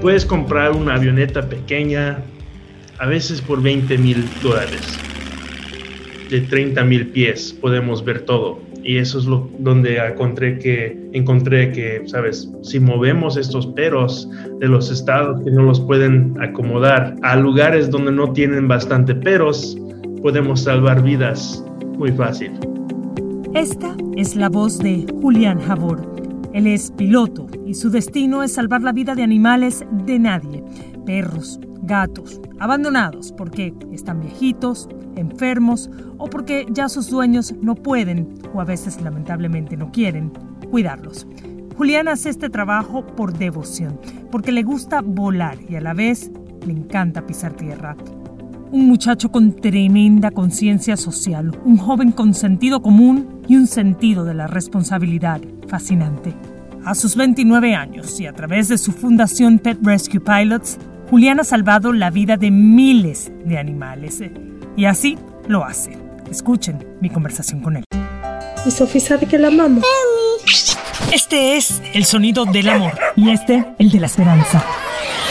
puedes comprar una avioneta pequeña, a veces por 20 mil dólares. De 30 mil pies podemos ver todo. Y eso es lo donde encontré que, encontré que, sabes, si movemos estos peros de los estados que no los pueden acomodar a lugares donde no tienen bastante peros, podemos salvar vidas muy fácil. Esta es la voz de Julián Javor. Él es piloto y su destino es salvar la vida de animales de nadie, perros, gatos, abandonados porque están viejitos, enfermos o porque ya sus dueños no pueden o a veces lamentablemente no quieren cuidarlos. Julián hace este trabajo por devoción, porque le gusta volar y a la vez le encanta pisar tierra. Un muchacho con tremenda conciencia social, un joven con sentido común y un sentido de la responsabilidad fascinante. A sus 29 años y a través de su fundación Pet Rescue Pilots, Julián ha salvado la vida de miles de animales. Y así lo hace. Escuchen mi conversación con él. Y Sofía sabe que la amamos. Este es el sonido del amor y este el de la esperanza.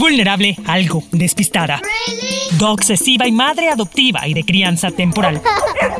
Vulnerable, algo despistada. Obsesiva y madre adoptiva y de crianza temporal.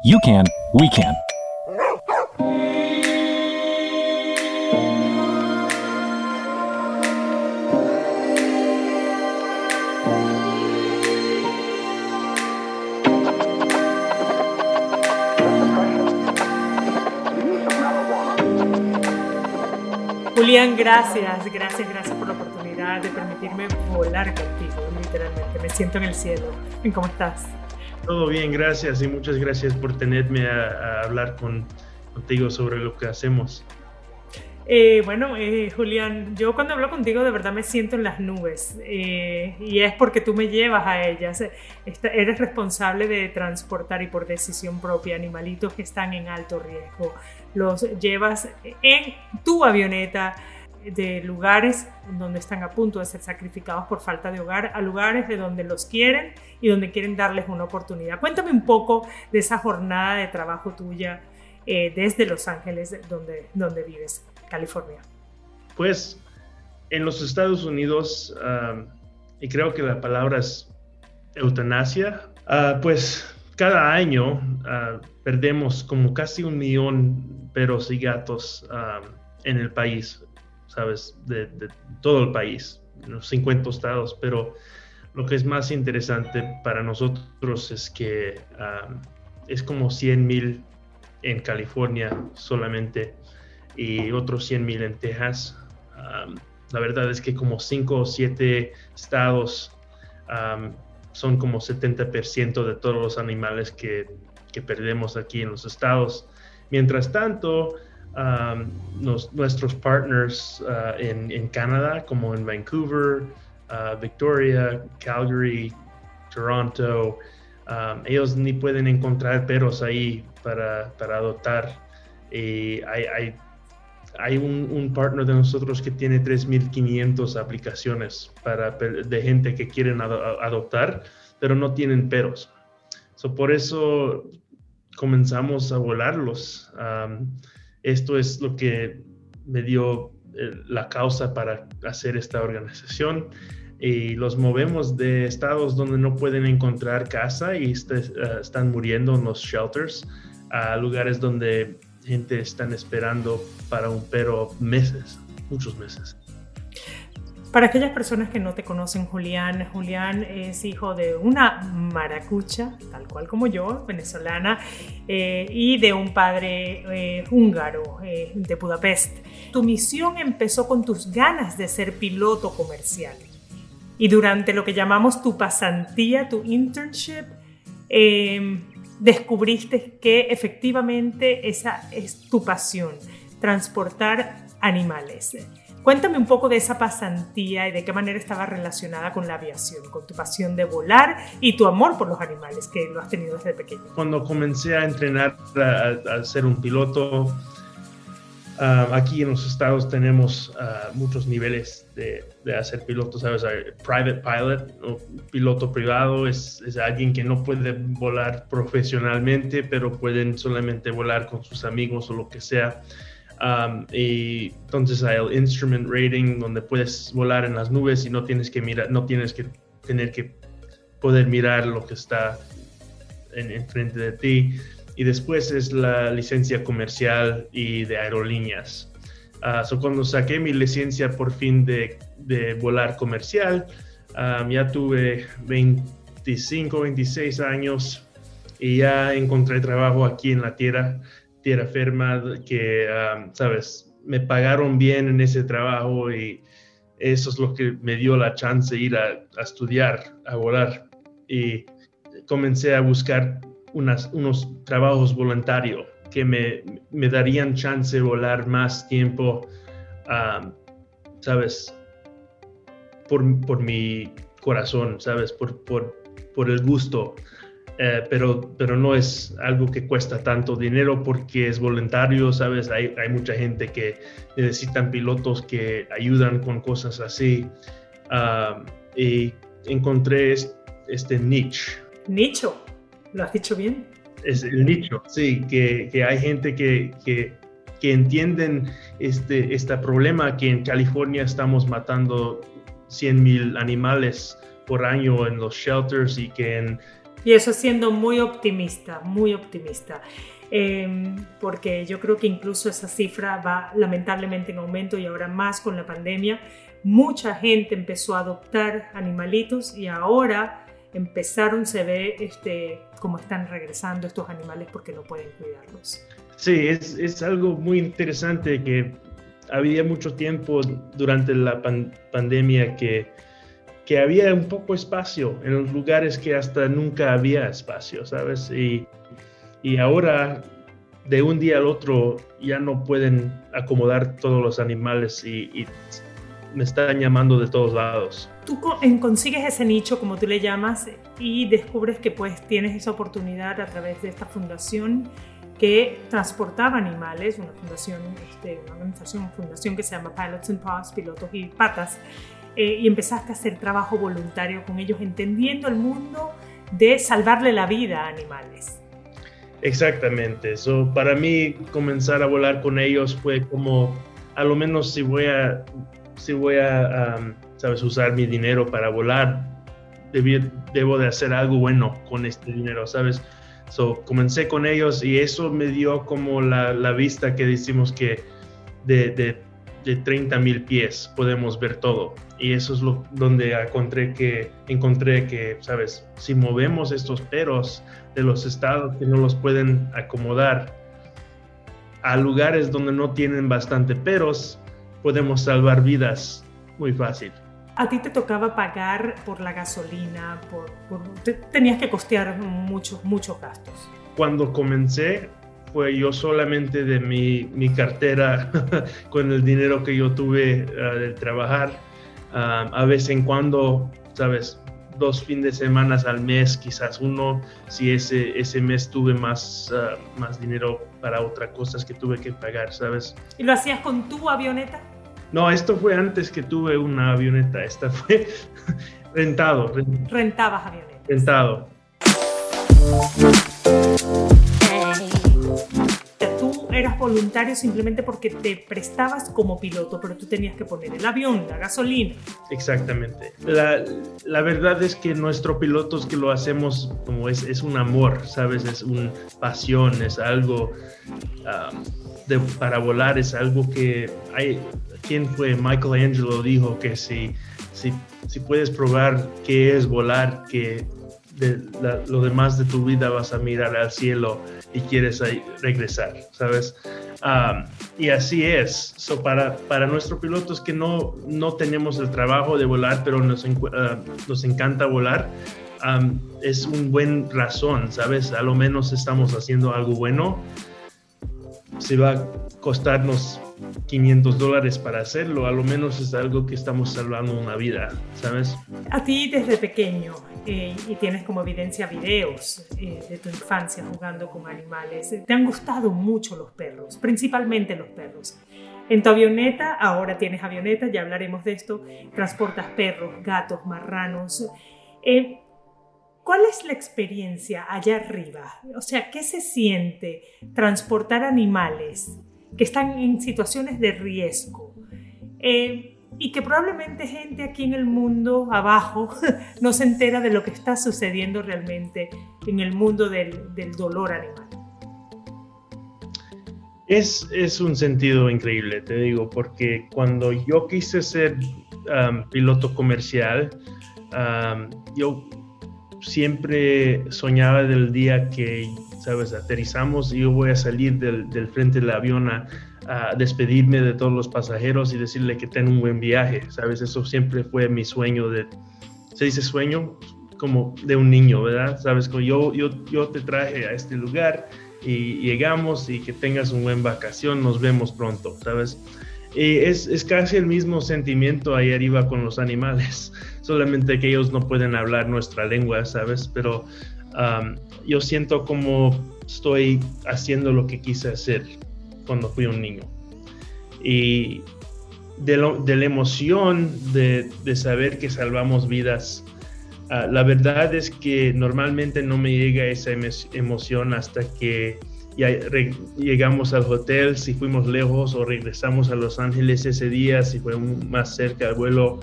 you can, we can. Julián, gracias, gracias, gracias por la oportunidad de permitirme volar contigo, literalmente. Me siento en el cielo. ¿Cómo estás? Todo bien, gracias y muchas gracias por tenerme a, hablar con, contigo sobre lo que hacemos. Eh, bueno, eh, Julián, yo cuando hablo contigo de verdad me siento en las nubes eh, y es porque tú me llevas a ellas. eres responsable de transportar y por decisión propia animalitos que están en alto riesgo los llevas en tu avioneta de lugares donde están a punto de ser sacrificados por falta de hogar a lugares de donde los quieren y donde quieren darles una oportunidad. Cuéntame un poco de esa jornada de trabajo tuya eh, desde Los Ángeles, donde, donde vives, California. Pues en los Estados Unidos, y creo que la palabra es eutanasia, ah, pues cada año ah, perdemos como casi un millón perros y gatos en el país, De, todo el país, los 50 estados, pero lo que es más interesante para nosotros es que es como 100 mil en California solamente y otros 100 mil en Texas. La verdad es que como 5 o 7 estados son como 70% de todos los animales que, perdemos aquí en los estados. Mientras tanto, um, nuestros partners uh, en, en, Canadá, como en Vancouver, uh, Victoria, Calgary, Toronto, um, ellos ni pueden encontrar perros ahí para, adoptar. Hay, un, partner de nosotros que tiene 3.500 aplicaciones para, de gente que quieren adoptar, pero no tienen peros. So, por eso comenzamos a volarlos. Esto es lo que me dio eh, la causa para hacer esta organización y los movemos de estados donde no pueden encontrar casa y este, eh, están muriendo en los shelters a lugares donde gente están esperando para un perro meses, muchos meses. Para aquellas personas que no te conocen, Julián, Julián es hijo de una maracucha, tal cual como yo, venezolana, eh, y de un padre eh, húngaro eh, de Budapest. Tu misión empezó con tus ganas de ser piloto comercial. Y durante lo que llamamos tu pasantía, tu internship, descubriste que efectivamente esa es tu pasión, transportar animales. Cuéntame un poco de esa pasantía y de qué manera estaba relacionada con la aviación, con tu pasión de volar y tu amor por los animales que lo has tenido desde pequeño. Cuando comencé a entrenar a, ser un piloto, ah, aquí en los estados tenemos ah, muchos niveles de, de, hacer piloto, ¿sabes? Private pilot, o piloto privado, es, alguien que no puede volar profesionalmente, pero pueden solamente volar con sus amigos o lo que sea. Um, y entonces hay el instrument rating donde puedes volar en las nubes y no tienes que mirar, no tienes que tener que poder mirar lo que está en, frente de ti. Y después es la licencia comercial y de aerolíneas. Uh, cuando saqué mi licencia por fin de, de volar comercial, um, ya tuve 25, 26 años y ya encontré trabajo aquí en la tierra tierra firma, que, sabes, me pagaron bien en ese trabajo y eso es lo que me dio la chance de ir a, estudiar, a volar. Y comencé a buscar unas, unos trabajos voluntarios que me, me, darían chance de volar más tiempo, ¿sabes? Por, por, mi corazón, ¿sabes? Por, por, por el gusto. Eh, pero, pero no es algo que cuesta tanto dinero porque es voluntario, ¿sabes? Hay, hay mucha gente que necesitan pilotos que ayudan con cosas así. Ah, y encontré este, niche. Nicho, ¿lo has dicho bien? Es el nicho, sí, que, que hay gente que, que, que, entienden este, este problema que en California estamos matando 100 mil animales por año en los shelters y que en y eso siendo muy optimista, muy optimista. Em, porque yo creo que incluso esa cifra va lamentablemente en aumento y ahora más con la pandemia. Mucha gente empezó a adoptar animalitos y ahora empezaron, se ve este, cómo están regresando estos animales porque no pueden cuidarlos. Sí, es, es algo muy interesante que había mucho tiempo durante la pandemia que que había un poco espacio en los lugares que hasta nunca había espacio, ¿sabes? Y, y ahora, de un día al otro, ya no pueden acomodar todos los animales y, me están llamando de todos lados. Tú consigues ese nicho, como tú le llamas, y descubres que pues tienes esa oportunidad a través de esta fundación que transportaba animales, una fundación, este, una organización, una fundación que se llama Pilots and Paws, Pilotos y Patas, eh, y empezaste a hacer trabajo voluntario con ellos, entendiendo el mundo de salvarle la vida a animales. Exactamente, eso para mí comenzar a volar con ellos fue como, a lo menos si voy a, si voy a, sabes, usar mi dinero para volar, debo de hacer algo bueno con este dinero, ¿sabes? So, comencé con ellos y eso me dio como la, la vista que decimos que de, de de 30 mil pies podemos ver todo. Y eso es lo donde encontré que, encontré que, sabes, si movemos estos peros de los estados que no los pueden acomodar a lugares donde no tienen bastante peros, podemos salvar vidas muy fácil. A ti te tocaba pagar por la gasolina, por, tenías que costear muchos, muchos gastos. Cuando comencé, fue yo solamente de mi, mi cartera con el dinero que yo tuve uh, de trabajar. Uh, a vez en cuando, sabes, dos fines de semana al mes, quizás uno, si ese, ese mes tuve más, uh, más dinero para otras cosas que tuve que pagar, ¿sabes? ¿Y lo hacías con tu avioneta? No, esto fue antes que tuve una avioneta, esta fue rentado. Rentabas avioneta. Rentado. Eras voluntario simplemente porque te prestabas como piloto, pero tú tenías que poner el avión, la gasolina. Exactamente. La, la verdad es que nuestro piloto es que lo hacemos como es, es un amor, ¿sabes? Es una pasión, es algo um, de, para volar, es algo que hay... ¿Quién fue? Michelangelo dijo que si, si, si puedes probar qué es volar, que de lo demás de tu vida vas a mirar al cielo y quieres regresar, ¿sabes? y así es. So para, para nuestros pilotos que no, no tenemos el trabajo de volar, pero nos, ah, encanta volar, es un buen razón, ¿sabes? A lo menos estamos haciendo algo bueno. Si va a costarnos 500 dólares para hacerlo, a lo menos es algo que estamos salvando una vida, ¿sabes? A ti desde pequeño, eh, y tienes como evidencia videos eh, de tu infancia jugando con animales, te han gustado mucho los perros, principalmente los perros. En tu avioneta, ahora tienes avioneta, ya hablaremos de esto, transportas perros, gatos, marranos. Eh, ¿Cuál es la experiencia allá arriba? O sea, ¿qué se siente transportar animales que están en situaciones de riesgo eh, y que probablemente gente aquí en el mundo abajo no se entera de lo que está sucediendo realmente en el mundo del, dolor animal. Es, es, un sentido increíble, te digo, porque cuando yo quise ser um, piloto comercial, um, yo siempre soñaba del día que ¿sabes? Aterrizamos y yo voy a salir del, del frente del avión a, despedirme de todos los pasajeros y decirle que tengan un buen viaje, ¿sabes? Eso siempre fue mi sueño de, ¿se dice sueño? Como de un niño, ¿verdad? ¿Sabes? Como yo, yo, yo te traje a este lugar y llegamos y que tengas un buen vacación, nos vemos pronto, ¿sabes? Y es, es, casi el mismo sentimiento ahí arriba con los animales, solamente que ellos no pueden hablar nuestra lengua, ¿sabes? Pero yo siento como estoy haciendo lo que quise hacer cuando fui un niño. Y de, la emoción de, saber que salvamos vidas, ah, la verdad es que normalmente no me llega esa emoción hasta que ya llegamos al hotel, si fuimos lejos o regresamos a Los Ángeles ese día, si fue más cerca al vuelo.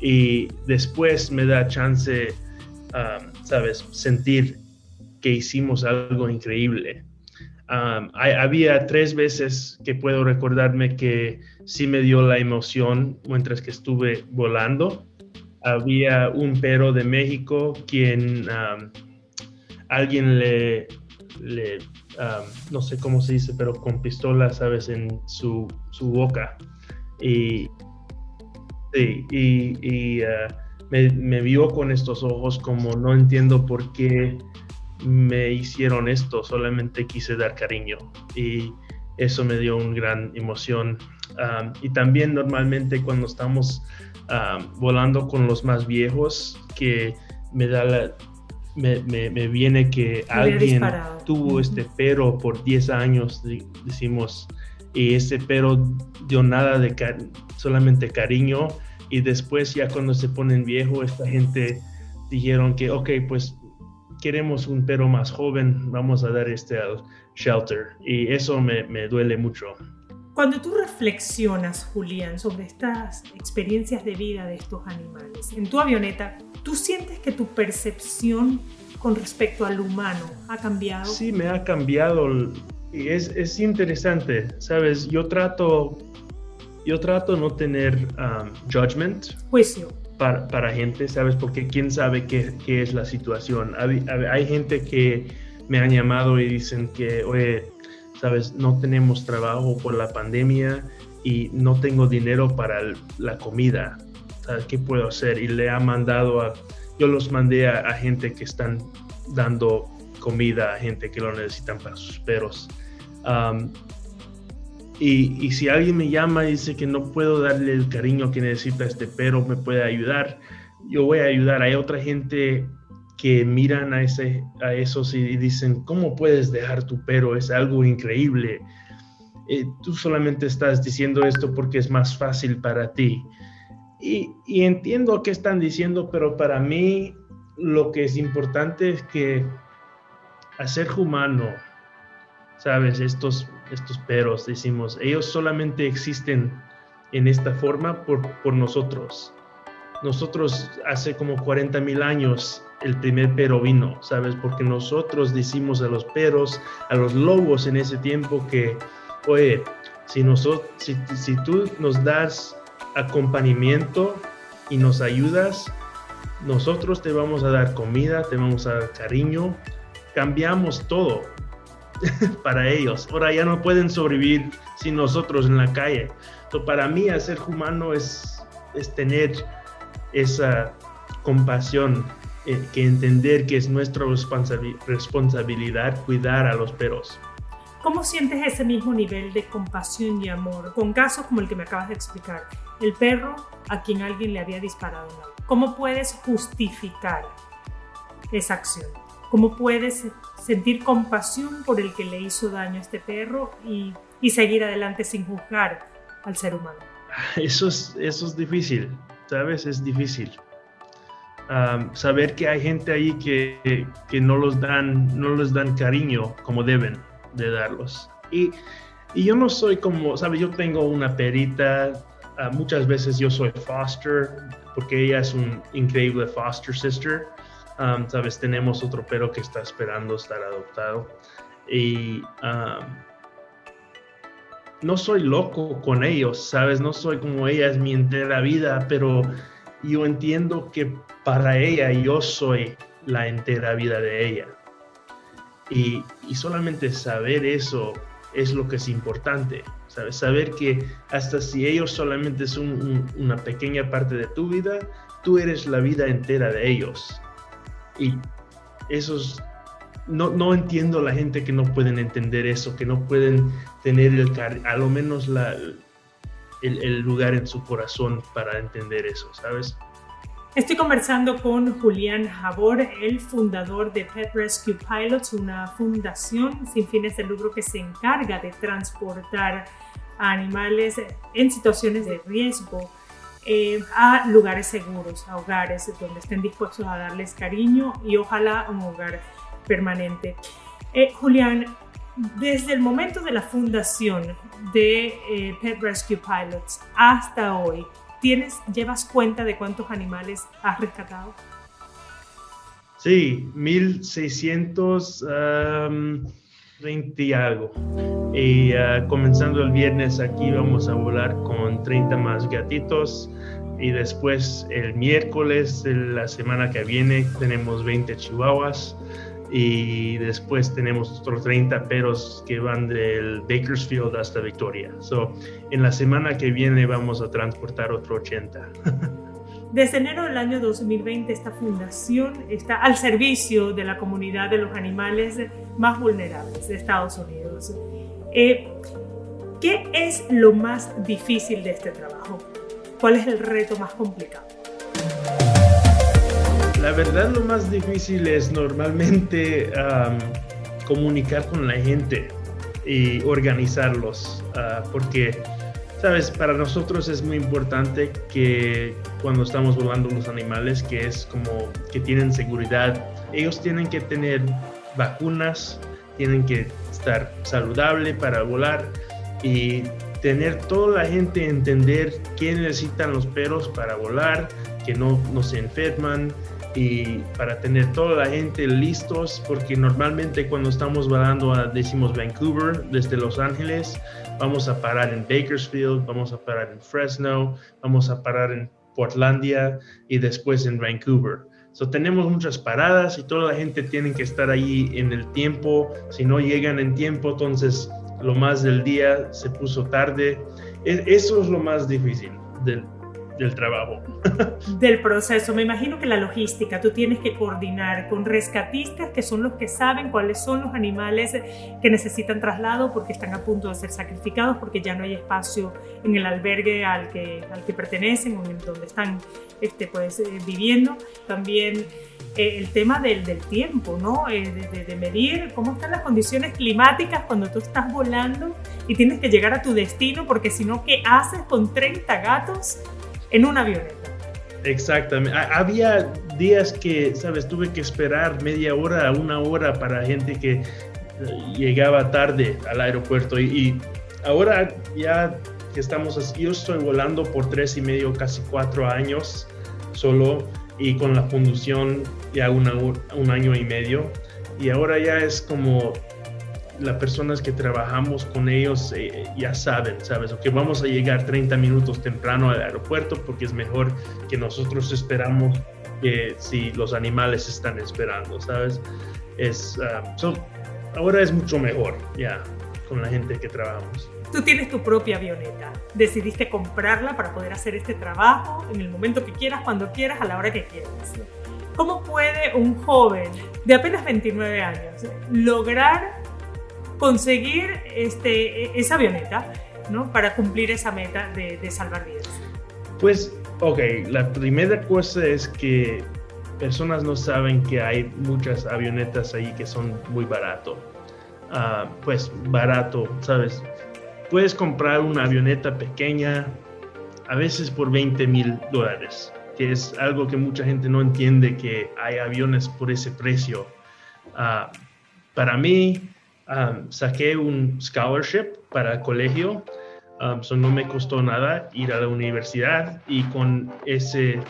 Y después me da chance ¿sabes? Sentir que hicimos algo increíble. había tres veces que puedo recordarme que sí me dio la emoción mientras que estuve volando. Había un perro de México quien alguien le, no sé cómo se dice, pero con pistola, sabes, en su, boca. Y, y, ah, me, vio con estos ojos como no entiendo por qué me hicieron esto, solamente quise dar cariño y eso me dio una gran emoción. y también normalmente cuando estamos volando con los más viejos, que me da la, me, me, viene que alguien tuvo este pero por 10 años, decimos, y ese pero dio nada de solamente cariño y después ya cuando se ponen viejo, esta gente dijeron que, ok, pues queremos un perro más joven, vamos a dar este al shelter. Y eso me, me duele mucho. Cuando tú reflexionas, Julián, sobre estas experiencias de vida de estos animales, en tu avioneta, ¿tú sientes que tu percepción con respecto al humano ha cambiado? Sí, me ha cambiado. Y es, es interesante, ¿sabes? Yo trato yo trato no tener um, judgment. Juicio. Para, para, gente, ¿sabes? Porque quién sabe qué, qué es la situación. Hay, hay, gente que me han llamado y dicen que, oye, ¿sabes? No tenemos trabajo por la pandemia y no tengo dinero para la comida. ¿Sabes? ¿Qué puedo hacer? Y le ha mandado a, yo los mandé a, a gente que están dando comida a gente que lo necesitan para sus perros. Um, y, si alguien me llama y dice que no puedo darle el cariño que necesita este perro, me puede ayudar, yo voy a ayudar. Hay otra gente que miran a, ese, a esos y dicen, ¿cómo puedes dejar tu perro? Es algo increíble. Eh, tú solamente estás diciendo esto porque es más fácil para ti. Y, y entiendo qué están diciendo, pero para mí lo que es importante es que hacer humano sabes, estos, estos peros, decimos, ellos solamente existen en esta forma por, por nosotros. Nosotros hace como 40 mil años el primer pero vino, ¿sabes? Porque nosotros decimos a los peros, a los lobos en ese tiempo que, oye, si, nosotros, si, si tú nos das acompañamiento y nos ayudas, nosotros te vamos a dar comida, te vamos a dar cariño, cambiamos todo para ellos. Ahora ya no pueden sobrevivir sin nosotros en la calle. Entonces, para mí, hacer humano es, es tener esa compasión, eh, que entender que es nuestra responsabilidad cuidar a los perros. ¿Cómo sientes ese mismo nivel de compasión y amor con casos como el que me acabas de explicar? El perro a quien alguien le había disparado ¿Cómo puedes justificar esa acción? ¿Cómo puedes sentir compasión por el que le hizo daño a este perro y, y seguir adelante sin juzgar al ser humano? Eso es, eso es difícil, ¿sabes? Es difícil. saber que hay gente ahí que, que, no, los dan, no les dan cariño como deben de darlos. Y, y yo no soy como, ¿sabes? Yo tengo una perita, uh, muchas veces yo soy foster, porque ella es un increíble foster sister. Um, Sabes, tenemos otro perro que está esperando estar adoptado. Y um, no soy loco con ellos, ¿sabes? No soy como ella es mi entera vida, pero yo entiendo que para ella yo soy la entera vida de ella. Y, y solamente saber eso es lo que es importante, ¿sabes? Saber que hasta si ellos solamente son una pequeña parte de tu vida, tú eres la vida entera de ellos. Y esos, no, no entiendo la gente que no pueden entender eso, que no pueden tener el, a lo menos el, el lugar en su corazón para entender eso, ¿sabes? Estoy conversando con Julián Jabor, el fundador de Pet Rescue Pilots, una fundación sin fines de lucro que se encarga de transportar a animales en situaciones de riesgo eh, a lugares seguros, a hogares donde estén dispuestos a darles cariño y ojalá un hogar permanente. Eh, Julián, desde el momento de la fundación de eh, Pet Rescue Pilots hasta hoy, ¿Tienes, llevas cuenta de cuántos animales has rescatado? Sí, 1620 y algo. Y uh, comenzando el viernes aquí vamos a volar con 30 más gatitos. Y después el miércoles la semana que viene tenemos 20 chihuahuas y después tenemos otros 30 peros que van del Bakersfield hasta Victoria. So, en la semana que viene vamos a transportar otro 80. Desde enero del año 2020 esta fundación está al servicio de la comunidad de los animales más vulnerables de Estados Unidos. Eh, ¿Qué es lo más difícil de este trabajo? ¿Cuál es el reto más complicado? La verdad lo más difícil es normalmente comunicar con la gente y organizarlos, ah, porque, sabes, para nosotros es muy importante que cuando estamos volando los animales, que es como que tienen seguridad, ellos tienen que tener vacunas, tienen que estar saludable para volar y tener toda la gente entender qué necesitan los perros para volar, que no, no se enferman, y para tener toda la gente listos, porque normalmente cuando estamos volando a, decimos Vancouver, desde Los Ángeles, vamos a parar en Bakersfield, vamos a parar en Fresno, vamos a parar en Portlandia y después en Vancouver. So, tenemos muchas paradas y toda la gente tiene que estar ahí en el tiempo. Si no llegan en tiempo, entonces lo más del día se puso tarde. E, eso es lo más difícil del, del trabajo. del proceso. Me imagino que la logística, tú tienes que coordinar con rescatistas que son los que saben cuáles son los animales que necesitan traslado porque están a punto de ser sacrificados porque ya no hay espacio en el albergue al que, al que pertenecen o en donde están este, pues, eh, viviendo. También eh, el tema del, del tiempo, ¿no? Eh, de, de, medir cómo están las condiciones climáticas cuando tú estás volando y tienes que llegar a tu destino, porque si no, ¿qué haces con 30 gatos en una avioneta. Exactamente. Había días que, sabes, tuve que esperar media hora, una hora para gente que llegaba tarde al aeropuerto y, ahora ya que estamos, yo estoy volando por tres y medio, casi cuatro años solo y con la fundación ya un año y medio y ahora ya es como las personas que trabajamos con ellos eh, ya saben, ¿sabes? que vamos a llegar 30 minutos temprano al aeropuerto porque es mejor que nosotros esperamos que si los animales están esperando, ¿sabes? Es, ah, ahora es mucho mejor ya con la gente que trabajamos. Tú tienes tu propia avioneta. Decidiste comprarla para poder hacer este trabajo en el momento que quieras, cuando quieras, a la hora que quieras. ¿Cómo puede un joven de apenas 29 años lograr conseguir este, esa avioneta ¿no? para cumplir esa meta de, salvar vidas? Pues, ok, la primera cosa es que personas no saben que hay muchas avionetas ahí que son muy barato. Ah, pues barato, ¿sabes? Puedes comprar una avioneta pequeña a veces por 20 mil dólares, que es algo que mucha gente no entiende que hay aviones por ese precio. Ah, para mí, ah, saqué un scholarship para el colegio, so no me costó nada ir a la universidad y con ese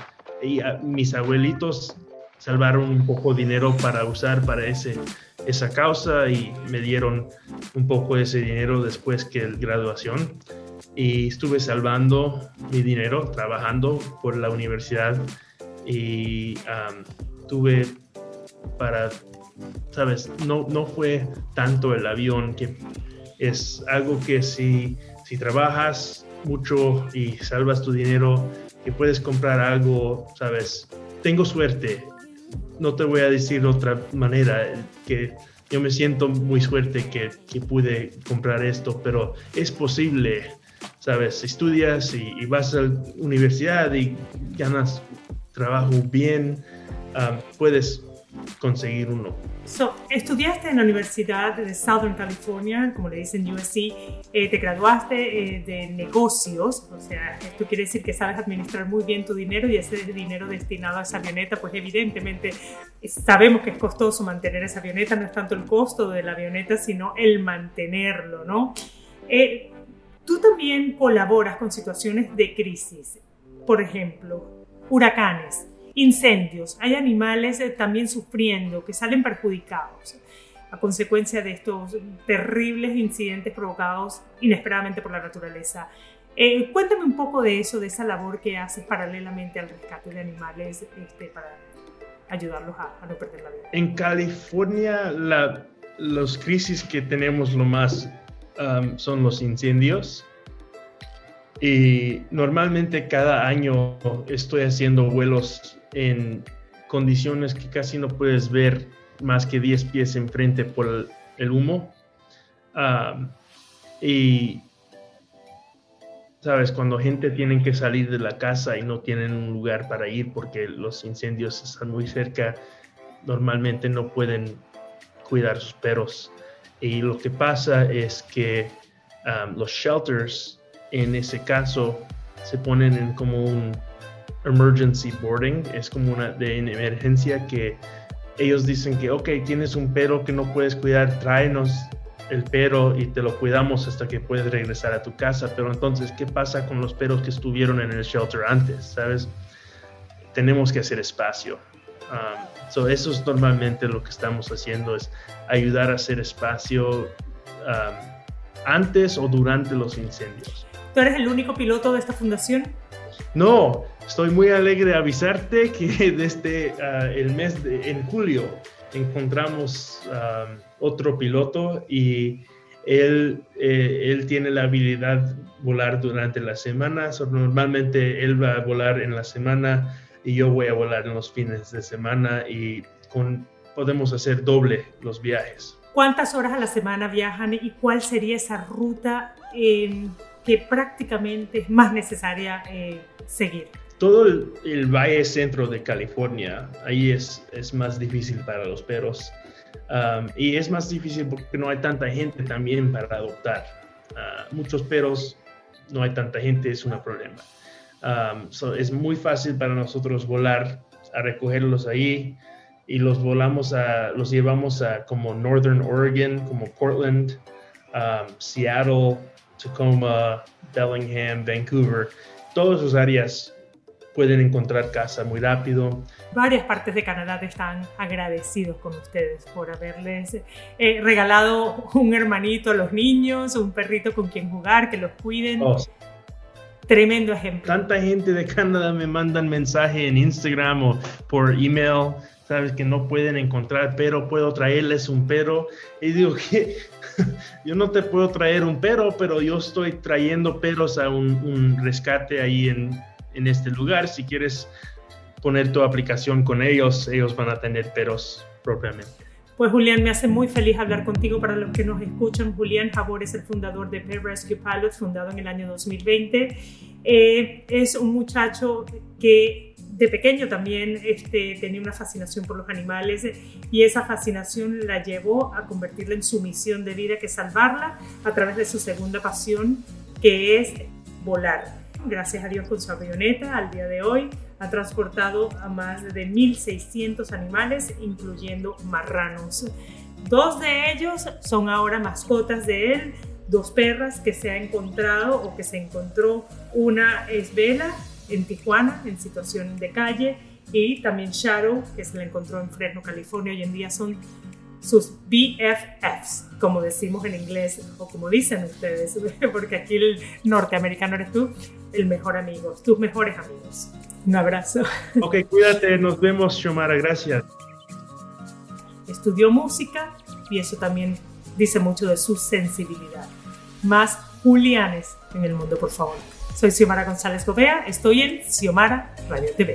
y mis abuelitos salvaron un poco de dinero para usar para ese, esa causa y me dieron un poco de ese dinero después que la graduación. Y estuve salvando mi dinero trabajando por la universidad y tuve para, sabes, no, no fue tanto el avión que es algo que si, si trabajas mucho y salvas tu dinero, que puedes comprar algo, sabes, tengo suerte. No te voy a decir de otra manera que yo me siento muy suerte que, que pude comprar esto, pero es posible, sabes, estudias y, vas a la universidad y ganas trabajo bien, ah, puedes conseguir uno. So, estudiaste en la Universidad de Southern California, como le dicen USC, eh, te graduaste eh, de negocios, o sea, esto quiere decir que sabes administrar muy bien tu dinero y ese dinero destinado a esa avioneta, pues evidentemente sabemos que es costoso mantener esa avioneta, no es tanto el costo de la avioneta, sino el mantenerlo, ¿no? Eh, tú también colaboras con situaciones de crisis, por ejemplo, huracanes incendios, hay animales eh, también sufriendo, que salen perjudicados a consecuencia de estos terribles incidentes provocados inesperadamente por la naturaleza. Eh, cuéntame un poco de eso, de esa labor que haces paralelamente al rescate de animales este, para ayudarlos a, no perder la vida. En California, la, los crisis que tenemos lo más um, son los incendios. Y normalmente cada año estoy haciendo vuelos en condiciones que casi no puedes ver más que 10 pies enfrente por el, humo. y, sabes, cuando gente tiene que salir de la casa y no tienen un lugar para ir porque los incendios están muy cerca, normalmente no pueden cuidar sus perros. Y lo que pasa es que los shelters, en ese caso, se ponen en como un emergency boarding, es como una de emergencia que ellos dicen que, ok, tienes un perro que no puedes cuidar, tráenos el perro y te lo cuidamos hasta que puedes regresar a tu casa. Pero entonces, ¿qué pasa con los perros que estuvieron en el shelter antes? ¿Sabes? Tenemos que hacer espacio. Um, so eso es normalmente lo que estamos haciendo, es ayudar a hacer espacio um, antes o durante los incendios. ¿Tú eres el único piloto de esta fundación? No, estoy muy alegre de avisarte que desde ah, el mes de en julio encontramos ah, otro piloto y él, eh, él tiene la habilidad volar durante la semana. normalmente él va a volar en la semana y yo voy a volar en los fines de semana y con, podemos hacer doble los viajes. ¿Cuántas horas a la semana viajan y cuál sería esa ruta que prácticamente es más necesaria eh, seguir? Todo el, valle centro de California, ahí es, es más difícil para los perros. Um, y es más difícil porque no hay tanta gente también para adoptar. Uh, muchos perros, no hay tanta gente, es un problema. Um, es muy fácil para nosotros volar a recogerlos ahí y los volamos a, los llevamos a como Northern Oregon, como Portland, um, Seattle, Tacoma, Bellingham, Vancouver, todas sus áreas pueden encontrar casa muy rápido. Varias partes de Canadá están agradecidos con ustedes por haberles eh, regalado un hermanito a los niños, un perrito con quien jugar, que los cuiden. Oh, Tremendo ejemplo. Tanta gente de Canadá me mandan mensaje en Instagram o por email, sabes que no pueden encontrar pero puedo traerles un pero. Y digo que yo no te puedo traer un pero, pero yo estoy trayendo peros a un, rescate ahí en, en este lugar. Si quieres poner tu aplicación con ellos, ellos van a tener peros propiamente. Pues Julián, me hace muy feliz hablar contigo para los que nos escuchan. Julián Jabor es el fundador de Pet Rescue Pilot, fundado en el año 2020. Eh, es un muchacho que de pequeño también este, tenía una fascinación por los animales y esa fascinación la llevó a convertirla en su misión de vida, que es salvarla a través de su segunda pasión, que es volar. Gracias a Dios con su avioneta al día de hoy ha transportado a más de 1.600 animales, incluyendo marranos. Dos de ellos son ahora mascotas de él, dos perras que se ha encontrado o que se encontró. Una es Vela en Tijuana, en situación de calle, y también Shadow, que se la encontró en Fresno, California. Hoy en día son sus BFFs, como decimos en inglés, o como dicen ustedes, porque aquí el norteamericano eres tú, el mejor amigo, tus mejores amigos. Un abrazo. Ok, cuídate, nos vemos, Xiomara, gracias. Estudió música y eso también dice mucho de su sensibilidad. Más Julianes en el mundo, por favor. Soy Xiomara González Gobea, estoy en Xiomara Radio TV.